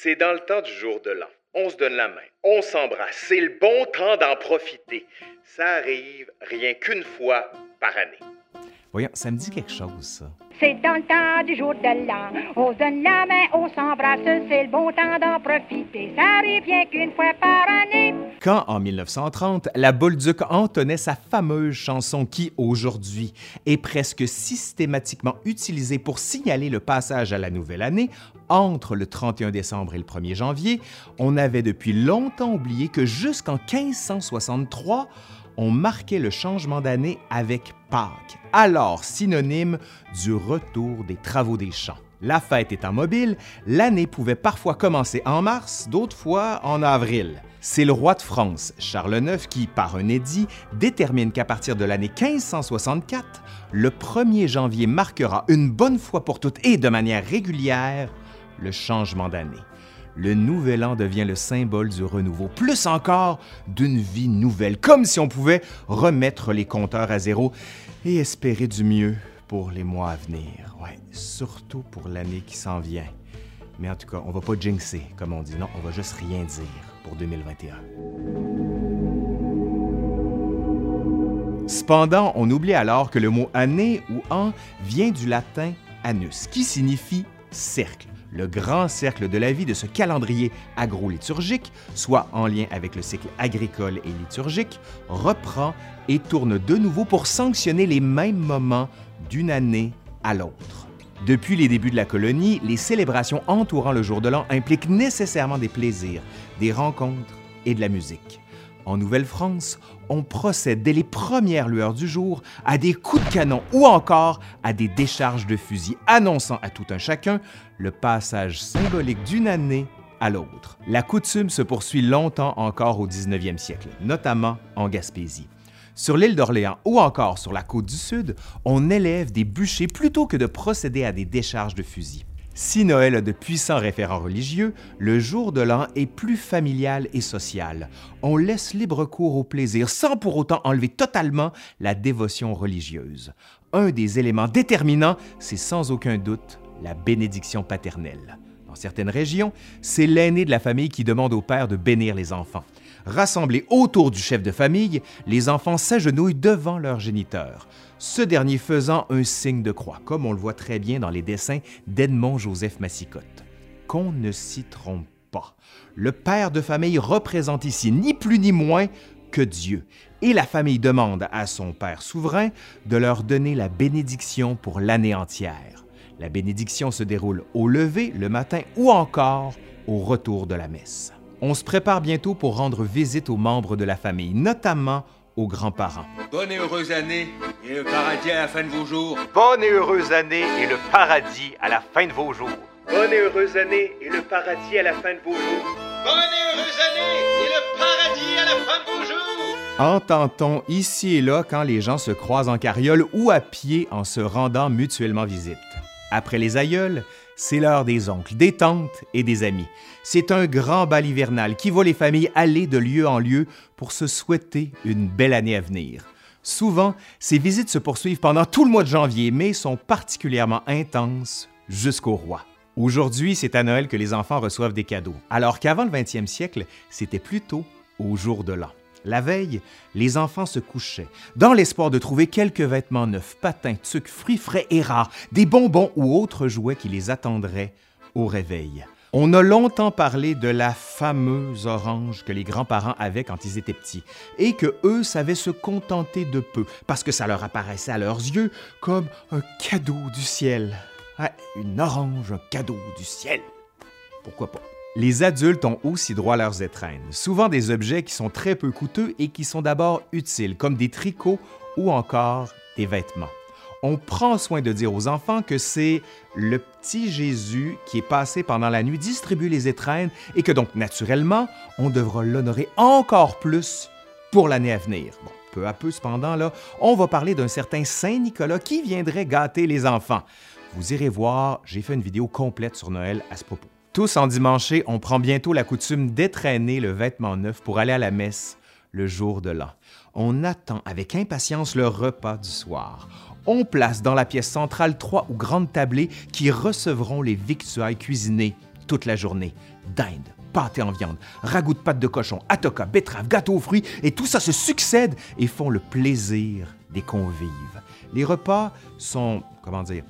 C'est dans le temps du jour de l'an. On se donne la main, on s'embrasse. C'est le bon temps d'en profiter. Ça arrive rien qu'une fois par année. Voyons, ça me dit quelque chose, ça. C'est dans le temps du jour de l'an. On se donne la main, on s'embrasse. C'est le bon temps d'en profiter. Ça arrive rien qu'une fois par année. Quand, en 1930, la Bolduc entonnait sa fameuse chanson qui, aujourd'hui, est presque systématiquement utilisée pour signaler le passage à la nouvelle année, entre le 31 décembre et le 1er janvier, on avait depuis longtemps oublié que jusqu'en 1563, on marquait le changement d'année avec Pâques, alors synonyme du retour des travaux des champs. La fête étant mobile, l'année pouvait parfois commencer en mars, d'autres fois en avril. C'est le roi de France, Charles IX, qui, par un édit, détermine qu'à partir de l'année 1564, le 1er janvier marquera une bonne fois pour toutes et de manière régulière le changement d'année. Le nouvel an devient le symbole du renouveau, plus encore d'une vie nouvelle, comme si on pouvait remettre les compteurs à zéro et espérer du mieux pour les mois à venir. Ouais, surtout pour l'année qui s'en vient. Mais en tout cas, on va pas jinxer, comme on dit. Non, on va juste rien dire pour 2021. Cependant, on oublie alors que le mot année ou an vient du latin annus, qui signifie cercle le grand cercle de la vie de ce calendrier agro-liturgique, soit en lien avec le cycle agricole et liturgique, reprend et tourne de nouveau pour sanctionner les mêmes moments d'une année à l'autre. Depuis les débuts de la colonie, les célébrations entourant le jour de l'an impliquent nécessairement des plaisirs, des rencontres et de la musique. En Nouvelle-France, on procède dès les premières lueurs du jour à des coups de canon ou encore à des décharges de fusils, annonçant à tout un chacun le passage symbolique d'une année à l'autre. La coutume se poursuit longtemps encore au 19e siècle, notamment en Gaspésie. Sur l'île d'Orléans ou encore sur la côte du Sud, on élève des bûchers plutôt que de procéder à des décharges de fusils. Si Noël a de puissants référents religieux, le jour de l'an est plus familial et social. On laisse libre cours au plaisir sans pour autant enlever totalement la dévotion religieuse. Un des éléments déterminants, c'est sans aucun doute la bénédiction paternelle. Dans certaines régions, c'est l'aîné de la famille qui demande au père de bénir les enfants. Rassemblés autour du chef de famille, les enfants s'agenouillent devant leur géniteur ce dernier faisant un signe de croix, comme on le voit très bien dans les dessins d'Edmond-Joseph Massicotte. Qu'on ne s'y trompe pas. Le père de famille représente ici ni plus ni moins que Dieu, et la famille demande à son Père souverain de leur donner la bénédiction pour l'année entière. La bénédiction se déroule au lever le matin ou encore au retour de la messe. On se prépare bientôt pour rendre visite aux membres de la famille, notamment aux grands-parents. Bonne et heureuse année et le paradis à la fin de vos jours. Bonne et heureuse année et le paradis à la fin de vos jours. Bonne et heureuse année et le paradis à la fin de vos jours. Bonne et heureuse année et le paradis à la fin de vos jours. Entend-on ici et là quand les gens se croisent en carriole ou à pied en se rendant mutuellement visite. Après les aïeuls, c'est l'heure des oncles, des tantes et des amis. C'est un grand bal hivernal qui voit les familles aller de lieu en lieu pour se souhaiter une belle année à venir. Souvent, ces visites se poursuivent pendant tout le mois de janvier, mais sont particulièrement intenses jusqu'au roi. Aujourd'hui, c'est à Noël que les enfants reçoivent des cadeaux, alors qu'avant le 20e siècle, c'était plutôt au jour de l'an. La veille, les enfants se couchaient, dans l'espoir de trouver quelques vêtements neufs, patins, tucs, fruits frais et rares, des bonbons ou autres jouets qui les attendraient au réveil. On a longtemps parlé de la fameuse orange que les grands-parents avaient quand ils étaient petits et que eux savaient se contenter de peu parce que ça leur apparaissait à leurs yeux comme un cadeau du ciel. une orange, un cadeau du ciel. Pourquoi pas? Les adultes ont aussi droit à leurs étrennes, souvent des objets qui sont très peu coûteux et qui sont d'abord utiles, comme des tricots ou encore des vêtements. On prend soin de dire aux enfants que c'est le petit Jésus qui est passé pendant la nuit distribuer les étrennes et que donc, naturellement, on devra l'honorer encore plus pour l'année à venir. Bon, peu à peu, cependant, là, on va parler d'un certain Saint Nicolas qui viendrait gâter les enfants. Vous irez voir, j'ai fait une vidéo complète sur Noël à ce propos. Tous en dimanche, on prend bientôt la coutume d'étraîner le vêtement neuf pour aller à la messe le jour de l'an. On attend avec impatience le repas du soir. On place dans la pièce centrale trois ou grandes tablées qui recevront les victuailles cuisinées toute la journée. Dinde, pâté en viande, ragoût de pâte de cochon, atoka, betterave, gâteau aux fruits, et tout ça se succède et font le plaisir des convives. Les repas sont, comment dire,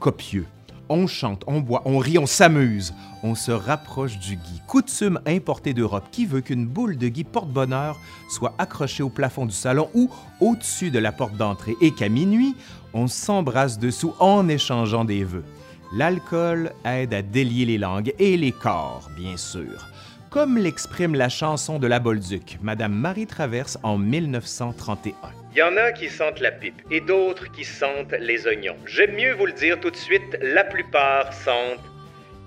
copieux. On chante, on boit, on rit, on s'amuse. On se rapproche du gui. Coutume importée d'Europe qui veut qu'une boule de gui porte-bonheur soit accrochée au plafond du salon ou au-dessus de la porte d'entrée et qu'à minuit, on s'embrasse dessous en échangeant des vœux. L'alcool aide à délier les langues et les corps, bien sûr comme l'exprime la chanson de la Bolduc, Madame Marie Traverse en 1931. Il y en a qui sentent la pipe et d'autres qui sentent les oignons. J'aime mieux vous le dire tout de suite, la plupart sentent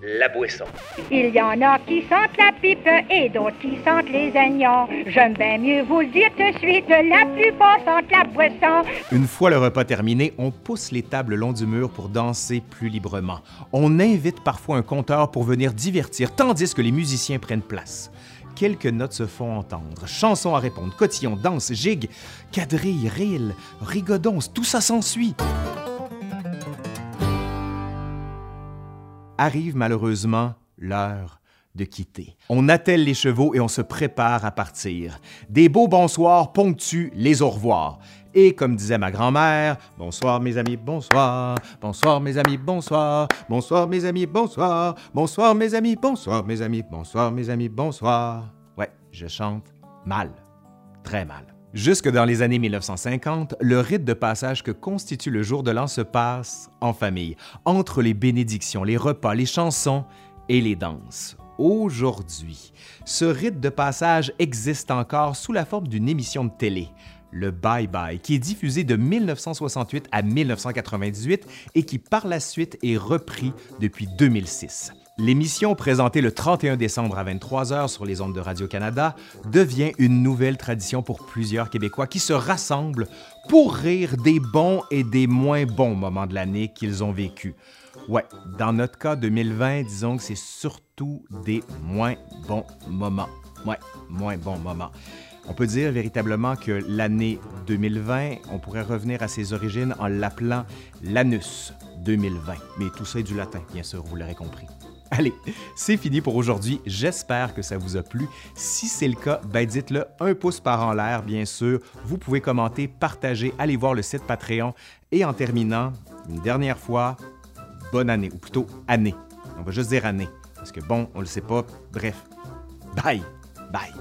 la boisson. Il y en a qui sentent la pipe et d'autres qui sentent les oignons. J'aime bien mieux vous le dire tout de suite, la plupart sentent la boisson. Une fois le repas terminé, on pousse les tables le long du mur pour danser plus librement. On invite parfois un conteur pour venir divertir, tandis que les musiciens prennent place. Quelques notes se font entendre. Chansons à répondre, cotillons, danse, gigue, quadrille, rille, rigodonce, tout ça s'ensuit. Arrive malheureusement l'heure de quitter. On attelle les chevaux et on se prépare à partir. Des beaux bonsoirs ponctuent les au revoir. Et comme disait ma grand-mère, bonsoir mes amis, bonsoir, bonsoir mes amis, bonsoir, bonsoir mes amis, bonsoir, bonsoir mes amis, bonsoir mes amis, bonsoir mes amis, bonsoir. Ouais, je chante mal, très mal. Jusque dans les années 1950, le rite de passage que constitue le jour de l'an se passe en famille, entre les bénédictions, les repas, les chansons et les danses. Aujourd'hui, ce rite de passage existe encore sous la forme d'une émission de télé, le Bye Bye, qui est diffusé de 1968 à 1998 et qui par la suite est repris depuis 2006. L'émission, présentée le 31 décembre à 23h sur les ondes de Radio-Canada, devient une nouvelle tradition pour plusieurs Québécois qui se rassemblent pour rire des bons et des moins bons moments de l'année qu'ils ont vécus. Ouais, dans notre cas 2020, disons que c'est surtout des moins bons moments. Ouais, moins bons moments. On peut dire véritablement que l'année 2020, on pourrait revenir à ses origines en l'appelant l'anus 2020. Mais tout ça est du latin, bien sûr, vous l'aurez compris. Allez, c'est fini pour aujourd'hui. J'espère que ça vous a plu. Si c'est le cas, ben dites-le un pouce par en l'air, bien sûr. Vous pouvez commenter, partager, aller voir le site Patreon. Et en terminant, une dernière fois, bonne année, ou plutôt année. On va juste dire année, parce que bon, on le sait pas. Bref, bye, bye.